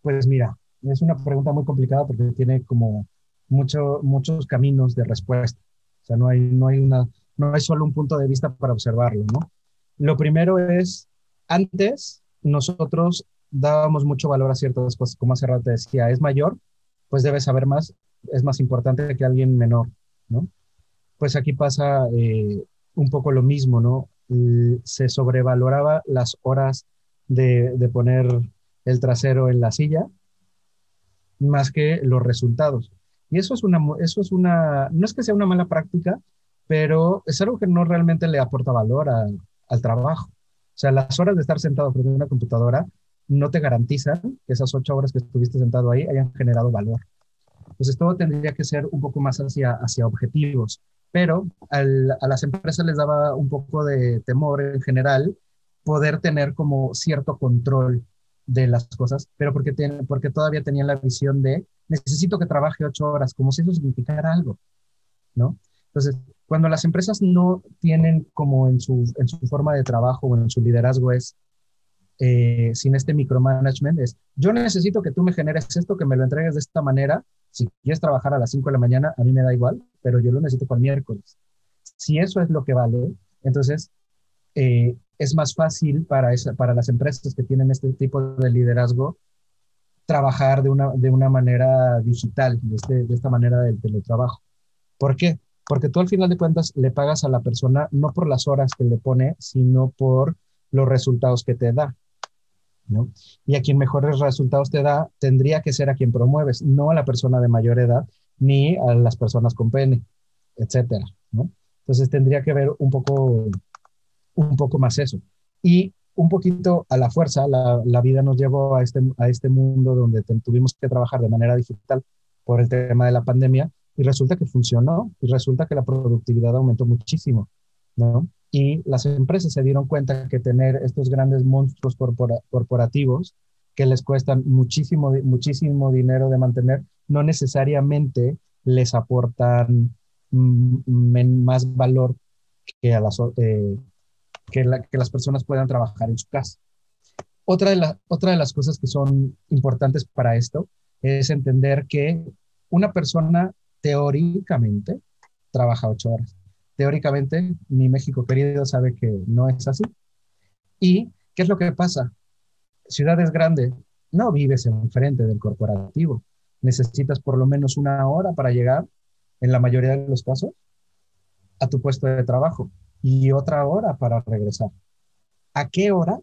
Pues mira, es una pregunta muy complicada porque tiene como mucho, muchos caminos de respuesta. O sea, no hay, no, hay una, no hay solo un punto de vista para observarlo, ¿no? Lo primero es, antes nosotros dábamos mucho valor a ciertas cosas, como hace rato decía, es mayor, pues debe saber más, es más importante que alguien menor, ¿no? Pues aquí pasa eh, un poco lo mismo, ¿no? Se sobrevaloraba las horas de, de poner el trasero en la silla más que los resultados. Y eso es una, eso es una, no es que sea una mala práctica, pero es algo que no realmente le aporta valor al trabajo. O sea, las horas de estar sentado frente a una computadora no te garantizan que esas ocho horas que estuviste sentado ahí hayan generado valor. Entonces, todo tendría que ser un poco más hacia, hacia objetivos. Pero a las empresas les daba un poco de temor en general poder tener como cierto control de las cosas, pero porque, tiene, porque todavía tenían la visión de necesito que trabaje ocho horas, como si eso significara algo, ¿no? Entonces, cuando las empresas no tienen como en su, en su forma de trabajo o en su liderazgo es, eh, sin este micromanagement, es, yo necesito que tú me generes esto, que me lo entregues de esta manera, si quieres trabajar a las 5 de la mañana, a mí me da igual, pero yo lo necesito para el miércoles. Si eso es lo que vale, entonces eh, es más fácil para, esa, para las empresas que tienen este tipo de liderazgo trabajar de una, de una manera digital, de, este, de esta manera del teletrabajo. ¿Por qué? Porque tú al final de cuentas le pagas a la persona no por las horas que le pone, sino por los resultados que te da. ¿no? Y a quien mejores resultados te da, tendría que ser a quien promueves, no a la persona de mayor edad, ni a las personas con pene, etcétera, ¿no? Entonces tendría que ver un poco un poco más eso. Y un poquito a la fuerza, la, vida nos llevó a este, a este mundo donde tuvimos que trabajar de manera digital por el tema de la pandemia y resulta que funcionó y resulta que la productividad aumentó muchísimo, ¿no? Y las empresas se dieron cuenta que tener estos grandes monstruos corporativos que les cuestan muchísimo, muchísimo dinero de mantener, no necesariamente les aportan más valor que a las, eh, que, las personas puedan trabajar en su casa. Otra de, otra de las cosas que son importantes para esto es entender que una persona teóricamente trabaja ocho horas. Teóricamente, mi México querido sabe que no es así. ¿Y qué es lo que pasa? Ciudades grandes, no vives enfrente del corporativo. Necesitas por lo menos una hora para llegar, en la mayoría de los casos, a tu puesto de trabajo y otra hora para regresar. ¿A qué hora?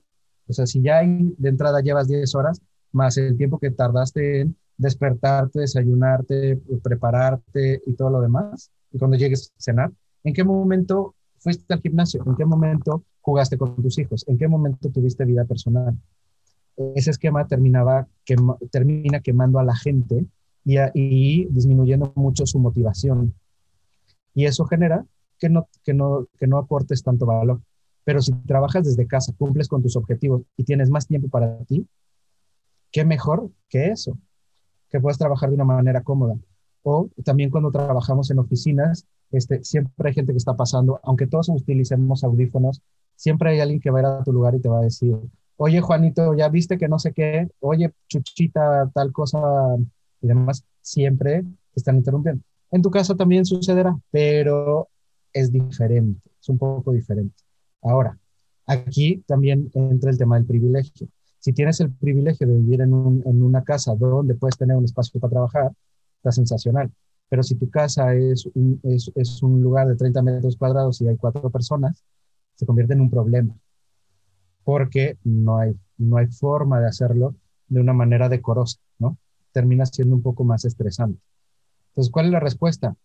O sea, si ya de entrada llevas 10 horas, más el tiempo que tardaste en despertarte, desayunarte, prepararte y todo lo demás, y cuando llegues a cenar, ¿en qué momento fuiste al gimnasio? ¿En qué momento jugaste con tus hijos? ¿En qué momento tuviste vida personal? Ese esquema terminaba, termina quemando a la gente y, y disminuyendo mucho su motivación. Y eso genera que no, que no, que no aportes tanto valor. Pero si trabajas desde casa, cumples con tus objetivos y tienes más tiempo para ti, ¿qué mejor que eso? Que puedas trabajar de una manera cómoda. O también cuando trabajamos en oficinas, este, siempre hay gente que está pasando, aunque todos utilicemos audífonos, siempre hay alguien que va a ir a tu lugar y te va a decir, oye Juanito, ya viste que no sé qué, oye Chuchita, tal cosa y demás, siempre te están interrumpiendo. En tu caso también sucederá, pero es diferente, es un poco diferente. Ahora, aquí también entra el tema del privilegio. Si tienes el privilegio de vivir en, una casa donde puedes tener un espacio para trabajar, está sensacional. Pero si tu casa es un, lugar de 30 metros cuadrados y hay cuatro personas, se convierte en un problema. Porque no hay, no hay forma de hacerlo de una manera decorosa, ¿no? Termina siendo un poco más estresante. Entonces, ¿cuál es la respuesta?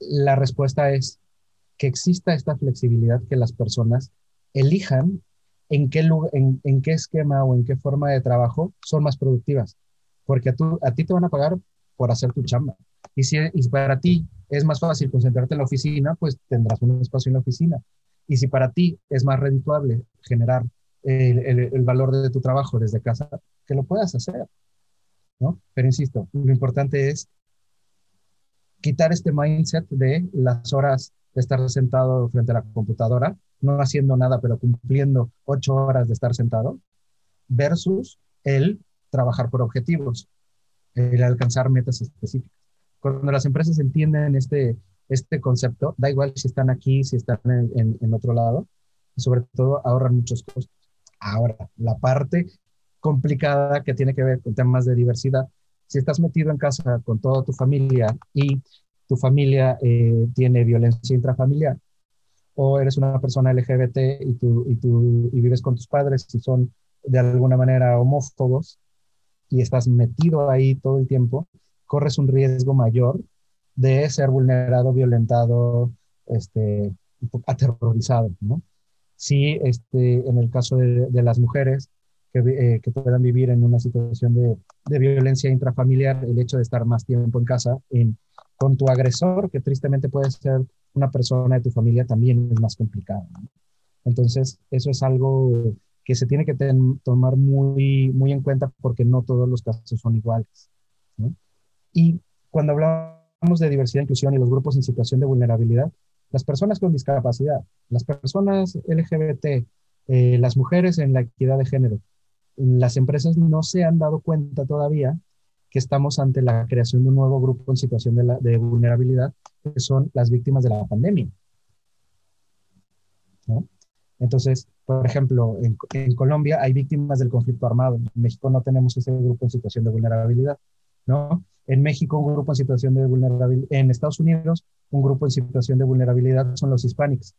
la respuesta es que exista esta flexibilidad, que las personas elijan en qué, en, qué esquema o en qué forma de trabajo son más productivas, porque a, a ti te van a pagar por hacer tu chamba. Y si para ti es más fácil concentrarte en la oficina, pues tendrás un espacio en la oficina. Y si para ti es más redituable generar el, el, valor de tu trabajo desde casa, que lo puedas hacer. ¿no? Pero insisto, lo importante es quitar este mindset de las horas de estar sentado frente a la computadora, no haciendo nada, pero cumpliendo ocho horas de estar sentado, versus el trabajar por objetivos, el alcanzar metas específicas. Cuando las empresas entienden este, este concepto, da igual si están aquí, si están en, en, otro lado, y sobre todo ahorran muchos costos. Ahora, la parte complicada que tiene que ver con temas de diversidad, si estás metido en casa con toda tu familia y tu familia eh, tiene violencia intrafamiliar, o eres una persona LGBT y, tú, y, tú, y vives con tus padres y son de alguna manera homófobos y estás metido ahí todo el tiempo, corres un riesgo mayor de ser vulnerado, violentado, este, aterrorizado, ¿no? Sí, este, en el caso de, de las mujeres que, eh, que, puedan vivir en una situación de, de, violencia intrafamiliar, el hecho de estar más tiempo en casa en, con tu agresor, que tristemente puede ser una persona de tu familia, también es más complicado. Entonces, eso es algo que se tiene que tomar muy, muy en cuenta porque no todos los casos son iguales. Y cuando hablamos de diversidad, inclusión y los grupos en situación de vulnerabilidad, las personas con discapacidad, las personas LGBT, eh, las mujeres en la equidad de género, las empresas no se han dado cuenta todavía que estamos ante la creación de un nuevo grupo en situación de, la, de vulnerabilidad, que son las víctimas de la pandemia. ¿no? Entonces, por ejemplo, en, en, Colombia hay víctimas del conflicto armado. En México no tenemos ese grupo en situación de vulnerabilidad, ¿no? En México un grupo en situación de vulnerabilidad. En Estados Unidos un grupo en situación de vulnerabilidad son los hispánicos,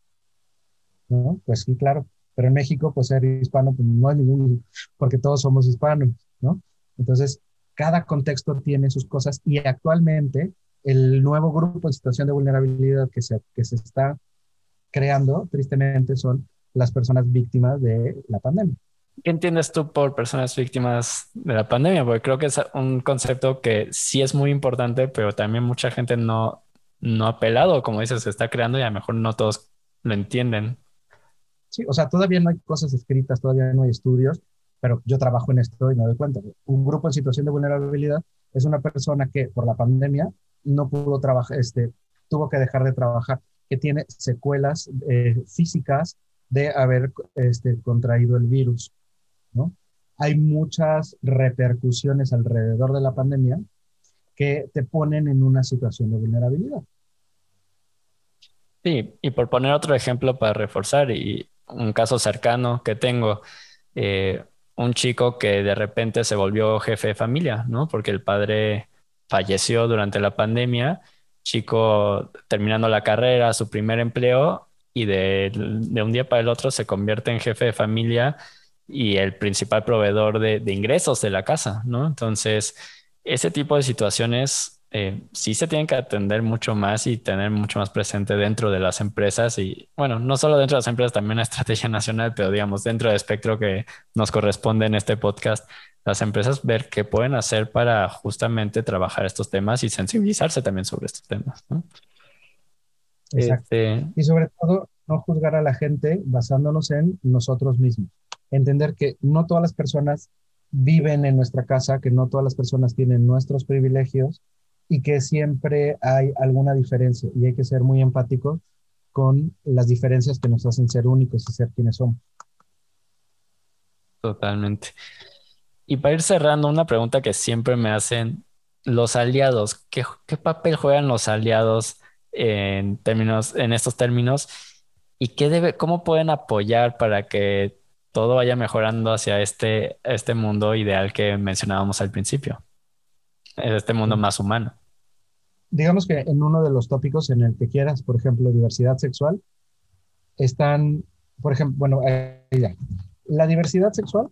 ¿no? Pues sí, claro. Pero en México, pues ser hispano, pues no hay ningún, porque todos somos hispanos, ¿no? Entonces, cada contexto tiene sus cosas y actualmente el nuevo grupo en situación de vulnerabilidad que se, que se está creando, tristemente, son las personas víctimas de la pandemia. ¿Qué entiendes tú por personas víctimas de la pandemia? Porque creo que es un concepto que sí es muy importante, pero también mucha gente no, no ha pelado, como dices, se está creando y a lo mejor no todos lo entienden. Sí, o sea, todavía no hay cosas escritas, todavía no hay estudios, pero yo trabajo en esto y me doy cuenta. Un grupo en situación de vulnerabilidad es una persona que por la pandemia no pudo trabajar, este, tuvo que dejar de trabajar, que tiene secuelas eh, físicas de haber este, contraído el virus, ¿no? Hay muchas repercusiones alrededor de la pandemia que te ponen en una situación de vulnerabilidad. Sí, y por poner otro ejemplo para reforzar, y un caso cercano que tengo, eh, un chico que de repente se volvió jefe de familia, ¿no? Porque el padre falleció durante la pandemia, chico terminando la carrera, su primer empleo, y de, un día para el otro se convierte en jefe de familia y el principal proveedor de, de ingresos de la casa, ¿no? Entonces, ese tipo de situaciones eh, sí se tienen que atender mucho más y tener mucho más presente dentro de las empresas y, bueno, no solo dentro de las empresas, también una estrategia nacional, pero digamos, dentro del espectro que nos corresponde en este podcast, las empresas ver qué pueden hacer para justamente trabajar estos temas y sensibilizarse también sobre estos temas. ¿no? Exacto. Este... Y sobre todo, no juzgar a la gente basándonos en nosotros mismos. Entender que no todas las personas viven en nuestra casa, que no todas las personas tienen nuestros privilegios y que siempre hay alguna diferencia y hay que ser muy empáticos con las diferencias que nos hacen ser únicos y ser quienes somos. Totalmente. Y para ir cerrando, una pregunta que siempre me hacen los aliados, ¿qué, papel juegan los aliados en términos, en estos términos? ¿Y qué debe, cómo pueden apoyar para que todo vaya mejorando hacia este, este mundo ideal que mencionábamos al principio? Este mundo más humano. Digamos que en uno de los tópicos en el que quieras, por ejemplo, diversidad sexual, están, por ejemplo, bueno, ya. la diversidad sexual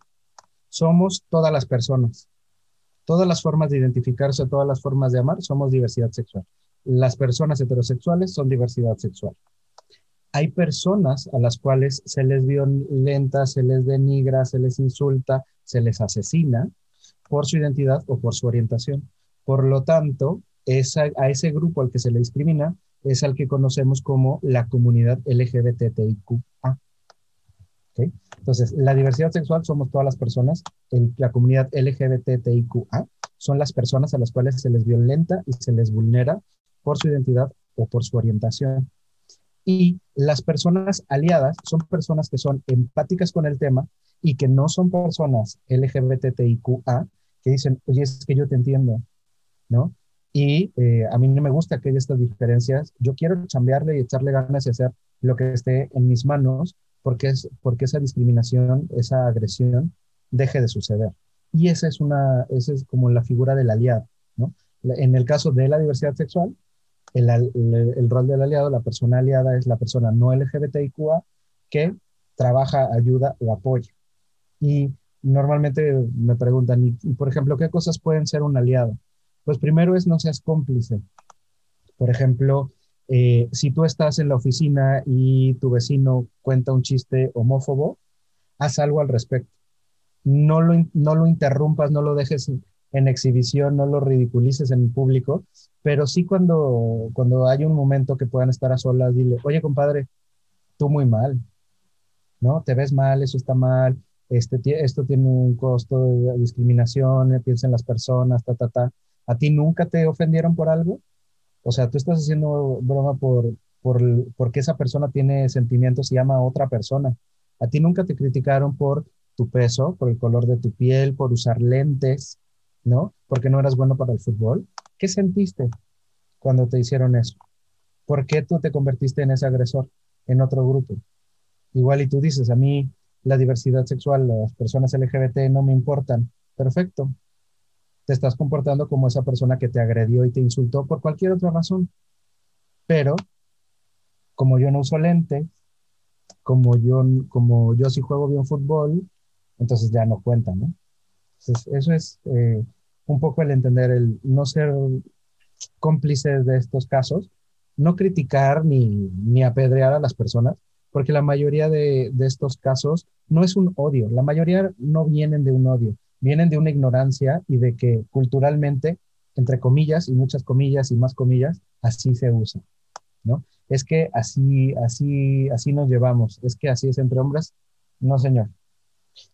somos todas las personas. Todas las formas de identificarse, todas las formas de amar, somos diversidad sexual. Las personas heterosexuales son diversidad sexual. Hay personas a las cuales se les violenta, se les denigra, se les insulta, se les asesina por su identidad o por su orientación. Por lo tanto, esa, a ese grupo al que se le discrimina es al que conocemos como la comunidad LGBTIQA. ¿Okay? Entonces, la diversidad sexual somos todas las personas, en la comunidad LGBTIQA son las personas a las cuales se les violenta y se les vulnera por su identidad o por su orientación. Y las personas aliadas son personas que son empáticas con el tema y que no son personas LGBTIQA que dicen, oye, es que yo te entiendo, ¿no? Y eh, a mí no me gusta que haya estas diferencias. Yo quiero chambearle y echarle ganas y hacer lo que esté en mis manos porque, es, porque esa discriminación, esa agresión deje de suceder. Y esa es, una, esa es como la figura del aliado. ¿no? En el caso de la diversidad sexual, el, el, rol del aliado, la persona aliada es la persona no LGBTIQA que trabaja, ayuda o apoya. Y normalmente me preguntan, y, por ejemplo, ¿qué cosas pueden ser un aliado? Pues primero es no seas cómplice. Por ejemplo, eh, si tú estás en la oficina y tu vecino cuenta un chiste homófobo, haz algo al respecto. No lo, no lo interrumpas, no lo dejes en exhibición, no lo ridiculices en público, pero sí cuando, cuando hay un momento que puedan estar a solas, dile, oye compadre, tú muy mal, ¿no? Te ves mal, eso está mal, este, esto tiene un costo de discriminación, piensa en las personas, ta, ta, ta. ¿A ti nunca te ofendieron por algo? O sea, tú estás haciendo broma por, por, porque esa persona tiene sentimientos y ama a otra persona. A ti nunca te criticaron por tu peso, por el color de tu piel, por usar lentes, ¿no? Porque no eras bueno para el fútbol. ¿Qué sentiste cuando te hicieron eso? ¿Por qué tú te convertiste en ese agresor en otro grupo? Igual y tú dices, a mí la diversidad sexual, las personas LGBT no me importan. Perfecto, te estás comportando como esa persona que te agredió y te insultó por cualquier otra razón. Pero como yo no uso lentes, como yo, como yo sí juego bien fútbol, entonces ya no cuenta, ¿no? Entonces, eso es eh, un poco el entender, el no ser cómplices de estos casos, no criticar ni, ni apedrear a las personas, porque la mayoría de, estos casos no es un odio, la mayoría no vienen de un odio, vienen de una ignorancia y de que culturalmente, entre comillas y muchas comillas y más comillas, así se usa, ¿no? Es que así, así, así nos llevamos, es que así es entre hombres. No, señor.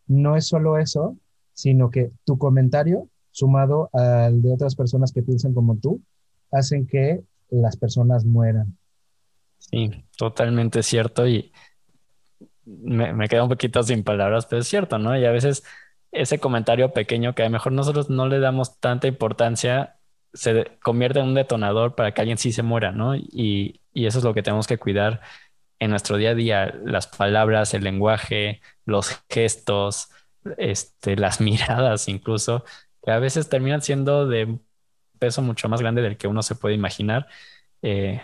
No es solo eso, sino que tu comentario, sumado al de otras personas que piensan como tú, hacen que las personas mueran. Sí, totalmente cierto. Y me, me quedo un poquito sin palabras, pero es cierto, ¿no? Y a veces ese comentario pequeño que a lo mejor nosotros no le damos tanta importancia, se convierte en un detonador para que alguien sí se muera, ¿no? Y, eso es lo que tenemos que cuidar en nuestro día a día, las palabras, el lenguaje, los gestos, este, las [LAUGHS] miradas incluso, que a veces terminan siendo de peso mucho más grande del que uno se puede imaginar eh,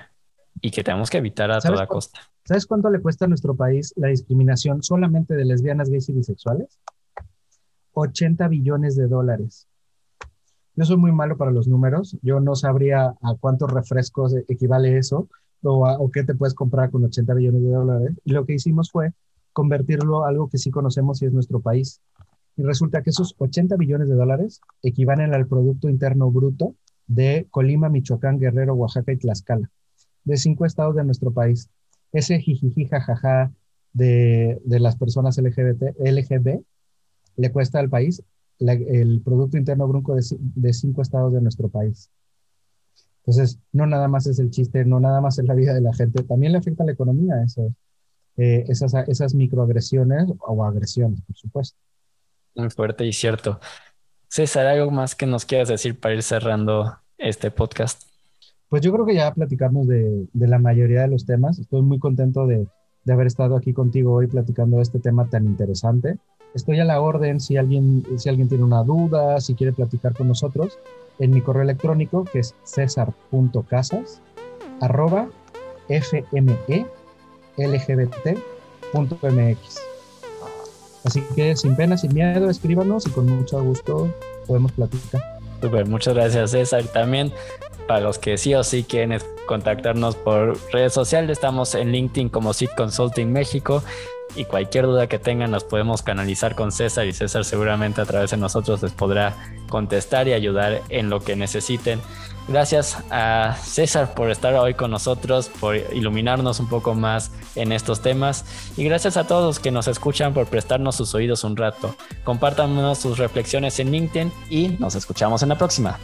y que tenemos que evitar a toda costa. ¿Sabes cuánto le cuesta a nuestro país la discriminación solamente de lesbianas, gays y bisexuales? 80 billones de dólares. Yo soy muy malo para los números, yo no sabría a cuántos refrescos equivale eso o, qué te puedes comprar con 80 billones de dólares. Y lo que hicimos fue convertirlo a algo que sí conocemos y es nuestro país. Y resulta que esos 80 billones de dólares equivalen al Producto Interno Bruto de Colima, Michoacán, Guerrero, Oaxaca y Tlaxcala, de cinco estados de nuestro país. Ese jijiji jajaja de, de las personas LGBT, LGB le cuesta al país el Producto Interno Brunco de, cinco estados de nuestro país. Entonces, no nada más es el chiste, no nada más es la vida de la gente, también le afecta a la economía eh, esas, esas microagresiones o agresiones, por supuesto. Muy fuerte y cierto. César, ¿algo más que nos quieras decir para ir cerrando este podcast? Pues yo creo que ya platicamos de, de la mayoría de los temas. Estoy muy contento de, de haber estado aquí contigo hoy platicando de este tema tan interesante. Estoy a la orden si alguien, si alguien tiene una duda, si quiere platicar con nosotros, en mi correo electrónico que es cesar.casas arroba fmelgbt.mx. Así que sin pena, sin miedo, escríbanos y con mucho gusto podemos platicar. Super, muchas gracias César. También para los que sí o sí quieren contactarnos por redes sociales, estamos en LinkedIn como Seed Consulting México y cualquier duda que tengan las podemos canalizar con César y César seguramente a través de nosotros les podrá contestar y ayudar en lo que necesiten. Gracias a César por estar hoy con nosotros, por iluminarnos un poco más en estos temas y gracias a todos que nos escuchan por prestarnos sus oídos un rato. Compártanos sus reflexiones en LinkedIn y nos escuchamos en la próxima.